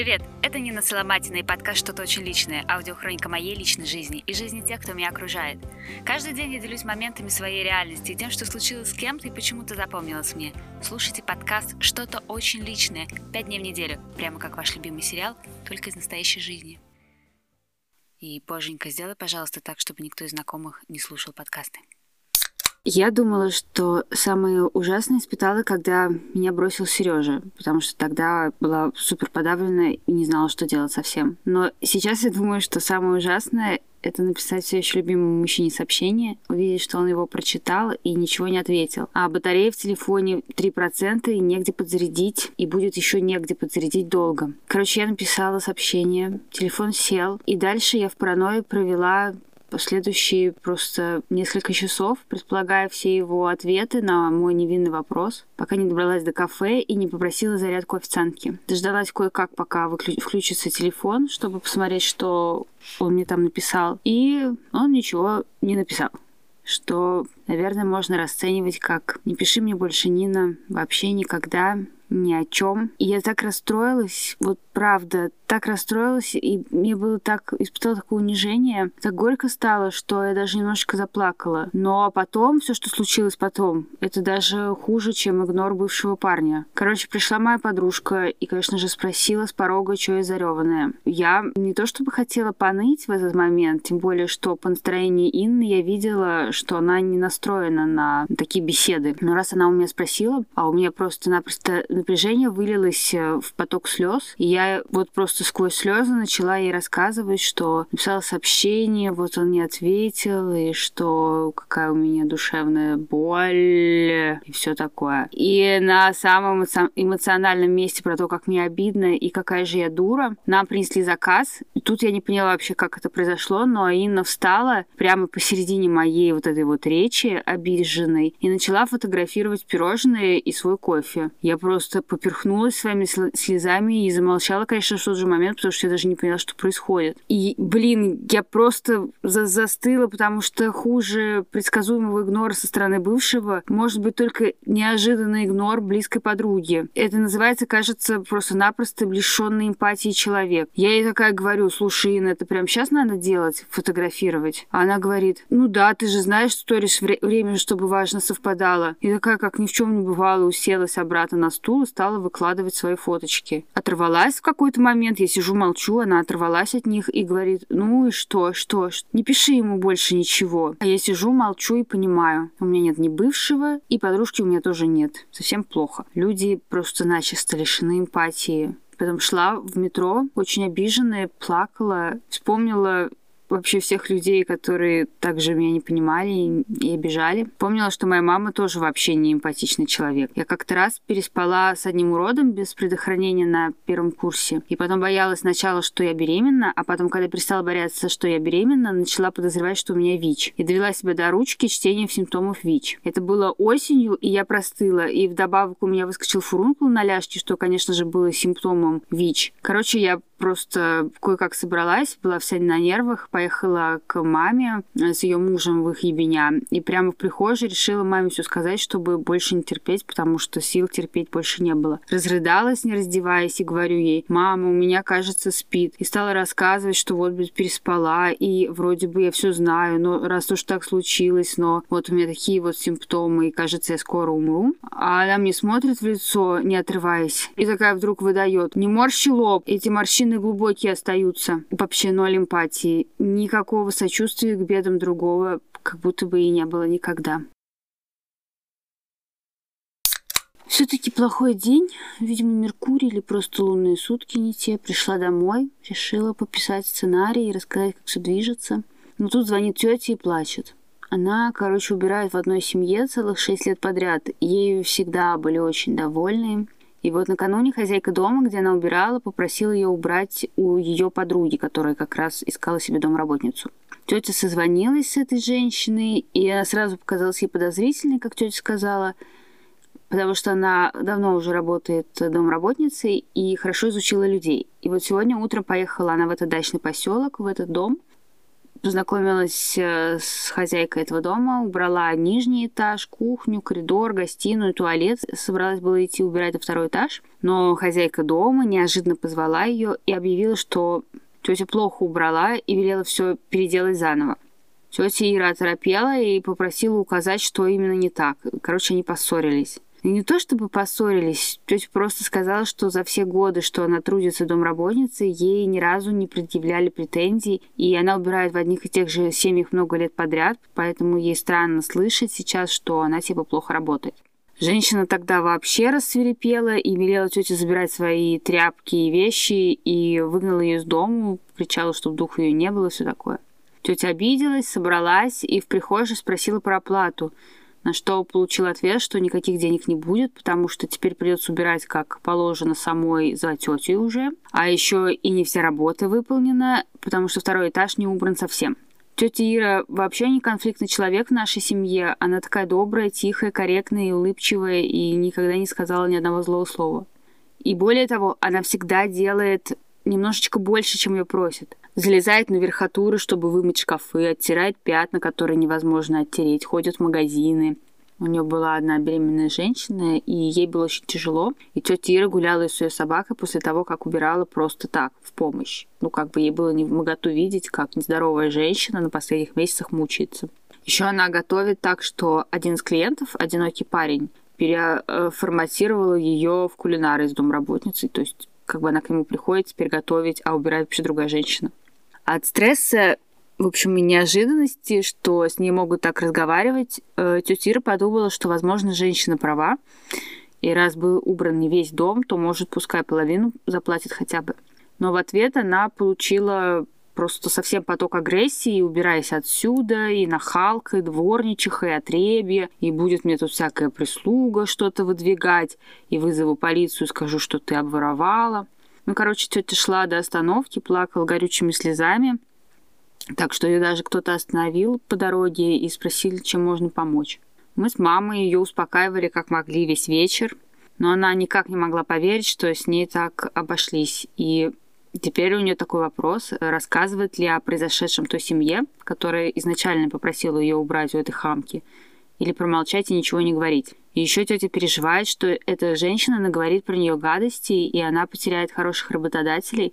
Привет! Это Нина Соломатина и подкаст «Что-то очень личное» – аудиохроника моей личной жизни и жизни тех, кто меня окружает. Каждый день я делюсь моментами своей реальности и тем, что случилось с кем-то и почему-то запомнилось мне. Слушайте подкаст «Что-то очень личное» пять дней в неделю, прямо как ваш любимый сериал, только из настоящей жизни. И, боженька, сделай, пожалуйста, так, чтобы никто из знакомых не слушал подкасты. Я думала, что самое ужасное испытала, когда меня бросил Сережа, потому что тогда была супер подавлена и не знала, что делать совсем. Но сейчас я думаю, что самое ужасное это написать все еще любимому мужчине сообщение, увидеть, что он его прочитал и ничего не ответил. А батарея в телефоне 3% и негде подзарядить, и будет еще негде подзарядить долго. Короче, я написала сообщение, телефон сел, и дальше я в паранойи провела последующие просто несколько часов, предполагая все его ответы на мой невинный вопрос, пока не добралась до кафе и не попросила зарядку официантки. Дождалась кое-как, пока выключ- включится телефон, чтобы посмотреть, что он мне там написал. И он ничего не написал что, наверное, можно расценивать как «не пиши мне больше, Нина, вообще никогда, ни о чем». И я так расстроилась, вот правда, так расстроилась, и мне было так, испытала такое унижение, так горько стало, что я даже немножечко заплакала. Но потом, все, что случилось потом, это даже хуже, чем игнор бывшего парня. Короче, пришла моя подружка и, конечно же, спросила с порога, что я зареванная. Я не то чтобы хотела поныть в этот момент, тем более, что по настроению Инны я видела, что она не настроена на такие беседы. Но раз она у меня спросила, а у меня просто-напросто напряжение вылилось э, в поток слез, и я вот просто сквозь слезы начала ей рассказывать, что написала сообщение, вот он не ответил, и что какая у меня душевная боль и все такое. И на самом эмоциональном месте про то, как мне обидно и какая же я дура, нам принесли заказ. И тут я не поняла вообще, как это произошло, но Инна встала прямо посередине моей вот этой вот речи обиженной и начала фотографировать пирожные и свой кофе. Я просто поперхнулась своими слезами и замолчала, конечно, что же момент, потому что я даже не поняла, что происходит. И, блин, я просто за застыла, потому что хуже предсказуемого игнора со стороны бывшего может быть только неожиданный игнор близкой подруги. Это называется, кажется, просто-напросто лишенный эмпатии человек. Я ей такая говорю, слушай, Инна, это прям сейчас надо делать, фотографировать? А она говорит, ну да, ты же знаешь, сторис вре- время, чтобы важно совпадало. И такая, как ни в чем не бывало, уселась обратно на стул и стала выкладывать свои фоточки. Оторвалась в какой-то момент, я сижу, молчу, она оторвалась от них и говорит, ну и что, что, не пиши ему больше ничего. А я сижу, молчу и понимаю, у меня нет ни бывшего, и подружки у меня тоже нет. Совсем плохо. Люди просто начисто лишены эмпатии. Потом шла в метро, очень обиженная, плакала, вспомнила вообще всех людей, которые также меня не понимали и обижали. Помнила, что моя мама тоже вообще не эмпатичный человек. Я как-то раз переспала с одним уродом без предохранения на первом курсе. И потом боялась сначала, что я беременна, а потом, когда перестала бояться, что я беременна, начала подозревать, что у меня ВИЧ. И довела себя до ручки чтением симптомов ВИЧ. Это было осенью, и я простыла. И вдобавок у меня выскочил фурункул на ляжке, что, конечно же, было симптомом ВИЧ. Короче, я просто кое-как собралась, была вся на нервах, поехала к маме с ее мужем в их ебеня, и прямо в прихожей решила маме все сказать, чтобы больше не терпеть, потому что сил терпеть больше не было. Разрыдалась, не раздеваясь, и говорю ей, мама, у меня, кажется, спит. И стала рассказывать, что вот, блядь, переспала, и вроде бы я все знаю, но раз уж так случилось, но вот у меня такие вот симптомы, и кажется, я скоро умру. А она мне смотрит в лицо, не отрываясь, и такая вдруг выдает, не морщи лоб, эти морщины Морщины глубокие остаются. Вообще ноль эмпатии. Никакого сочувствия к бедам другого как будто бы и не было никогда. Все-таки плохой день. Видимо, Меркурий или просто лунные сутки не те. Пришла домой, решила пописать сценарий и рассказать, как все движется. Но тут звонит тетя и плачет. Она, короче, убирает в одной семье целых шесть лет подряд. Ею всегда были очень довольны. И вот накануне хозяйка дома, где она убирала, попросила ее убрать у ее подруги, которая как раз искала себе домработницу. Тетя созвонилась с этой женщиной, и она сразу показалась ей подозрительной, как тетя сказала, потому что она давно уже работает домработницей и хорошо изучила людей. И вот сегодня утром поехала она в этот дачный поселок, в этот дом, познакомилась э, с хозяйкой этого дома, убрала нижний этаж, кухню, коридор, гостиную, туалет. Собралась было идти убирать на второй этаж, но хозяйка дома неожиданно позвала ее и объявила, что тетя плохо убрала и велела все переделать заново. Тетя Ира оторопела и попросила указать, что именно не так. Короче, они поссорились. И не то чтобы поссорились, тетя просто сказала, что за все годы, что она трудится домработницей, ей ни разу не предъявляли претензий, и она убирает в одних и тех же семьях много лет подряд, поэтому ей странно слышать сейчас, что она типа плохо работает. Женщина тогда вообще рассверепела и велела тете забирать свои тряпки и вещи, и выгнала ее из дома, кричала, чтобы дух ее не было, все такое. Тетя обиделась, собралась и в прихожей спросила про оплату – на что получил ответ, что никаких денег не будет, потому что теперь придется убирать, как положено, самой за тетей уже. А еще и не вся работа выполнена, потому что второй этаж не убран совсем. Тетя Ира вообще не конфликтный человек в нашей семье. Она такая добрая, тихая, корректная и улыбчивая, и никогда не сказала ни одного злого слова. И более того, она всегда делает немножечко больше, чем ее просят. Залезает на верхотуры, чтобы вымыть шкафы, оттирает пятна, которые невозможно оттереть, ходит в магазины. У нее была одна беременная женщина, и ей было очень тяжело. И тетя Ира гуляла с ее собакой после того, как убирала просто так, в помощь. Ну, как бы ей было не в моготу видеть, как нездоровая женщина на последних месяцах мучается. Еще она готовит так, что один из клиентов, одинокий парень, переформатировал ее в кулинара из домработницы. То есть как бы она к нему приходит теперь готовить, а убирает вообще другая женщина. От стресса, в общем, и неожиданности, что с ней могут так разговаривать, э, тетя Ира подумала, что, возможно, женщина права, и раз был убран не весь дом, то, может, пускай половину заплатит хотя бы. Но в ответ она получила просто совсем поток агрессии, убираясь отсюда, и нахалка, и дворничиха, и отребье, и будет мне тут всякая прислуга что-то выдвигать, и вызову полицию, скажу, что ты обворовала. Ну, короче, тетя шла до остановки, плакала горючими слезами, так что ее даже кто-то остановил по дороге и спросили, чем можно помочь. Мы с мамой ее успокаивали как могли весь вечер, но она никак не могла поверить, что с ней так обошлись. И Теперь у нее такой вопрос, рассказывает ли о произошедшем той семье, которая изначально попросила ее убрать у этой хамки, или промолчать и ничего не говорить. И еще тетя переживает, что эта женщина наговорит про нее гадости, и она потеряет хороших работодателей,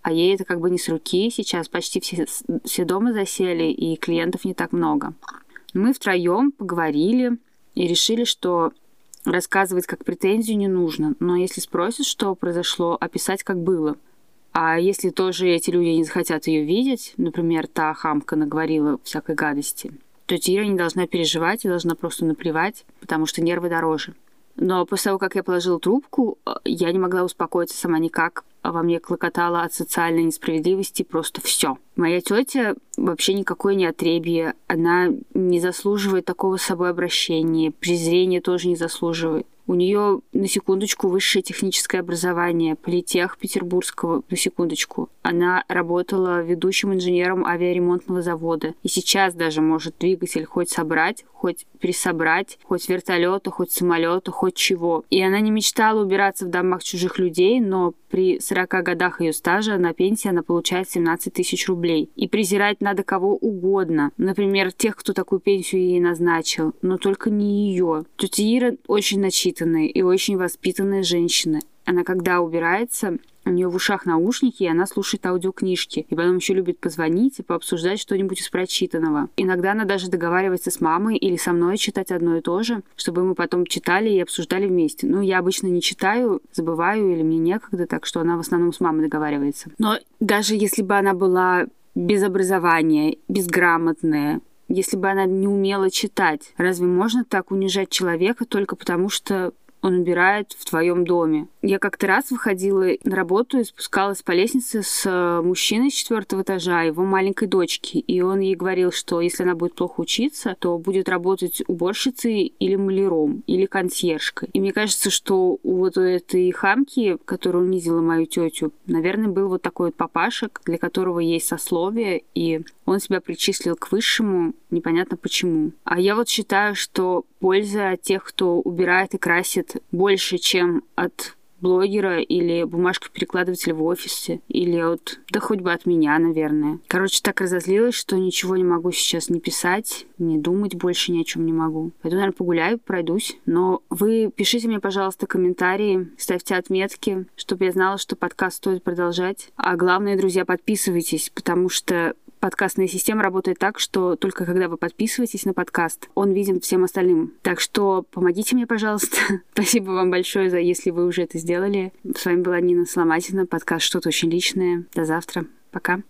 а ей это как бы не с руки, сейчас почти все, все дома засели, и клиентов не так много. Мы втроем поговорили и решили, что рассказывать как претензию не нужно, но если спросят, что произошло, описать как было – а если тоже эти люди не захотят ее видеть, например, та хамка наговорила всякой гадости, то Тира не должна переживать и должна просто наплевать, потому что нервы дороже. Но после того, как я положила трубку, э, я не могла успокоиться сама никак. Во мне клокотало от социальной несправедливости просто все. Моя тетя вообще никакое не отребье. Она не заслуживает такого с собой обращения. Презрения тоже не заслуживает. У нее, на секундочку, высшее техническое образование, политех Петербургского, на секундочку. Она работала ведущим инженером авиаремонтного завода. И сейчас даже может двигатель хоть собрать, хоть пересобрать, хоть вертолета, хоть самолета, хоть чего. И она не мечтала убираться в домах чужих людей, но при 40 годах ее стажа на пенсии она получает 17 тысяч рублей. И презирать надо кого угодно. Например, тех, кто такую пенсию ей назначил. Но только не ее. Тетя Ира очень начитана воспитанная и очень воспитанная женщина. Она когда убирается, у нее в ушах наушники, и она слушает аудиокнижки. И потом еще любит позвонить и пообсуждать что-нибудь из прочитанного. Иногда она даже договаривается с мамой или со мной читать одно и то же, чтобы мы потом читали и обсуждали вместе. Ну, я обычно не читаю, забываю или мне некогда, так что она в основном с мамой договаривается. Но даже если бы она была без образования, безграмотная, если бы она не умела читать. Разве можно так унижать человека только потому, что он убирает в твоем доме. Я как-то раз выходила на работу и спускалась по лестнице с э, мужчиной с четвертого этажа, его маленькой дочки. И он ей говорил, что если она будет плохо учиться, то будет работать уборщицей или маляром, или консьержкой. И мне кажется, что у вот этой хамки, которая унизила мою тетю, наверное, был вот такой вот папашек, для которого есть сословие, и он себя причислил к высшему, непонятно почему. А я вот считаю, что польза от тех, кто убирает и красит, больше, чем от блогера или бумажка-перекладывателя в офисе, или от, да хоть бы от меня, наверное. Короче, так разозлилась, что ничего не могу сейчас не писать, не думать больше ни о чем не могу. Пойду, наверное, погуляю, пройдусь. Но вы пишите мне, пожалуйста, комментарии, ставьте отметки, чтобы я знала, что подкаст стоит продолжать. А главное, друзья, подписывайтесь, потому что подкастная система работает так, что только когда вы подписываетесь на подкаст, он виден всем остальным. Так что помогите мне, пожалуйста. Спасибо вам большое, за если вы уже это сделали. С вами была Нина Сломатина, подкаст «Что-то очень личное». До завтра. Пока.